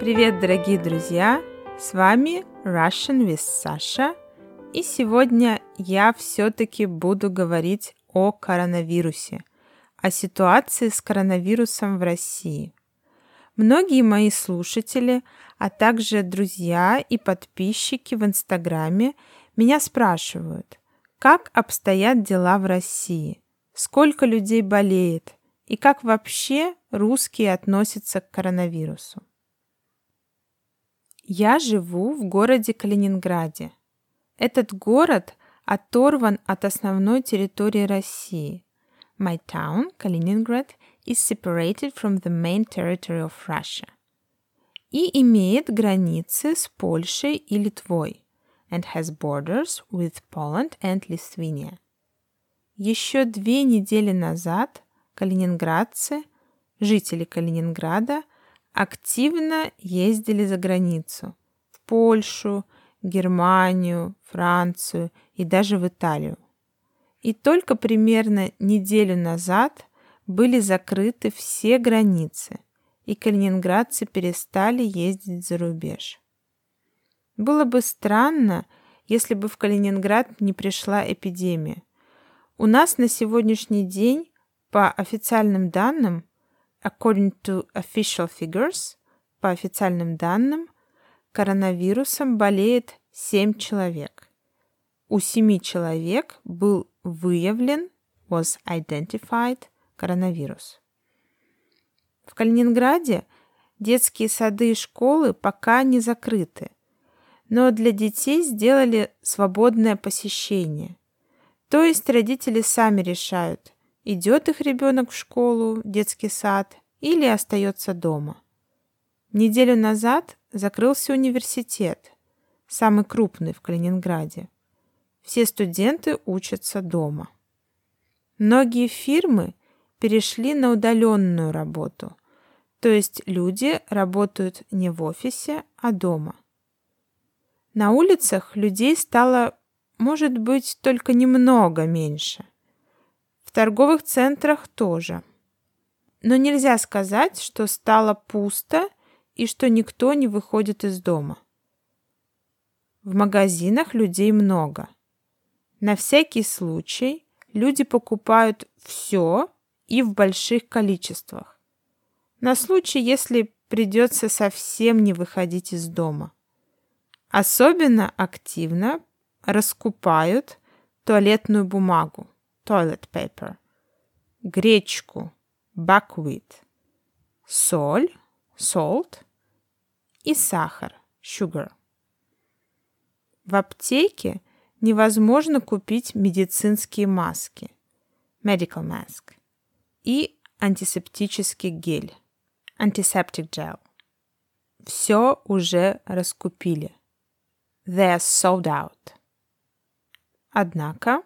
Привет, дорогие друзья! С вами Russian with Sasha. И сегодня я все-таки буду говорить о коронавирусе, о ситуации с коронавирусом в России. Многие мои слушатели, а также друзья и подписчики в Инстаграме меня спрашивают, как обстоят дела в России, сколько людей болеет и как вообще русские относятся к коронавирусу. Я живу в городе Калининграде. Этот город оторван от основной территории России. My town, Kaliningrad, is separated from the main territory of Russia. И имеет границы с Польшей и Литвой and has borders with Poland and Lithuania. Еще две недели назад калининградцы, жители Калининграда, активно ездили за границу, в Польшу, Германию, Францию и даже в Италию. И только примерно неделю назад были закрыты все границы, и калининградцы перестали ездить за рубеж. Было бы странно, если бы в Калининград не пришла эпидемия. У нас на сегодняшний день, по официальным данным, According to official figures, по официальным данным, коронавирусом болеет 7 человек. У 7 человек был выявлен, was identified, коронавирус. В Калининграде детские сады и школы пока не закрыты, но для детей сделали свободное посещение. То есть родители сами решают, идет их ребенок в школу, детский сад или остается дома. Неделю назад закрылся университет, самый крупный в Калининграде. Все студенты учатся дома. Многие фирмы перешли на удаленную работу, то есть люди работают не в офисе, а дома. На улицах людей стало, может быть, только немного меньше. В торговых центрах тоже. Но нельзя сказать, что стало пусто и что никто не выходит из дома. В магазинах людей много. На всякий случай люди покупают все и в больших количествах. На случай, если придется совсем не выходить из дома. Особенно активно раскупают туалетную бумагу toilet paper, гречку, buckwheat, соль, salt и сахар, sugar. В аптеке невозможно купить медицинские маски, medical mask, и антисептический гель, antiseptic gel. Все уже раскупили. They are sold out. Однако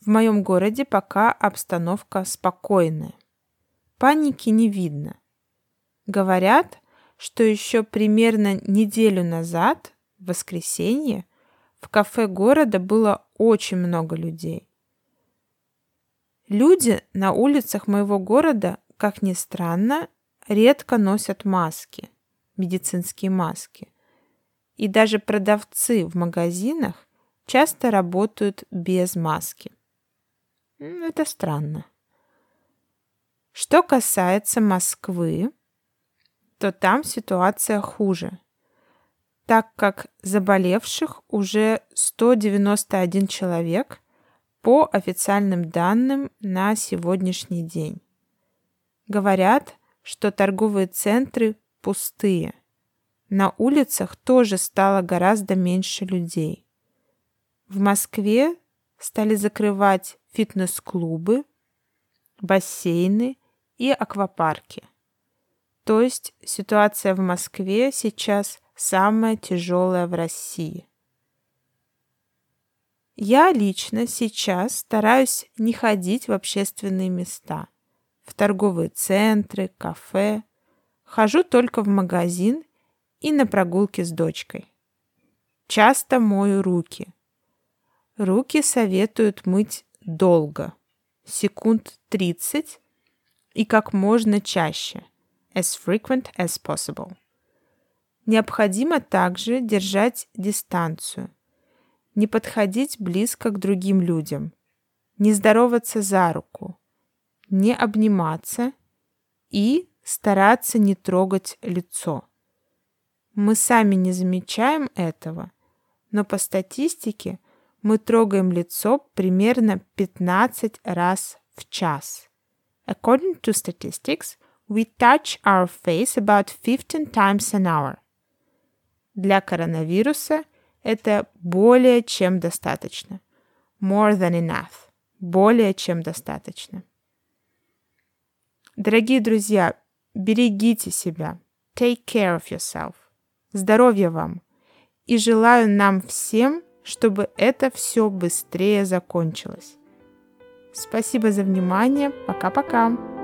в моем городе пока обстановка спокойная. Паники не видно. Говорят, что еще примерно неделю назад, в воскресенье, в кафе города было очень много людей. Люди на улицах моего города, как ни странно, редко носят маски, медицинские маски. И даже продавцы в магазинах часто работают без маски. Это странно. Что касается Москвы, то там ситуация хуже, так как заболевших уже 191 человек по официальным данным на сегодняшний день. Говорят, что торговые центры пустые. На улицах тоже стало гораздо меньше людей. В Москве стали закрывать фитнес-клубы, бассейны и аквапарки. То есть ситуация в Москве сейчас самая тяжелая в России. Я лично сейчас стараюсь не ходить в общественные места, в торговые центры, кафе. Хожу только в магазин и на прогулки с дочкой. Часто мою руки – Руки советуют мыть долго, секунд 30 и как можно чаще, as frequent as possible. Необходимо также держать дистанцию, не подходить близко к другим людям, не здороваться за руку, не обниматься и стараться не трогать лицо. Мы сами не замечаем этого, но по статистике мы трогаем лицо примерно 15 раз в час. According to statistics, we touch our face about 15 times an hour. Для коронавируса это более чем достаточно. More than enough. Более чем достаточно. Дорогие друзья, берегите себя. Take care of yourself. Здоровья вам. И желаю нам всем, чтобы это все быстрее закончилось. Спасибо за внимание. Пока-пока.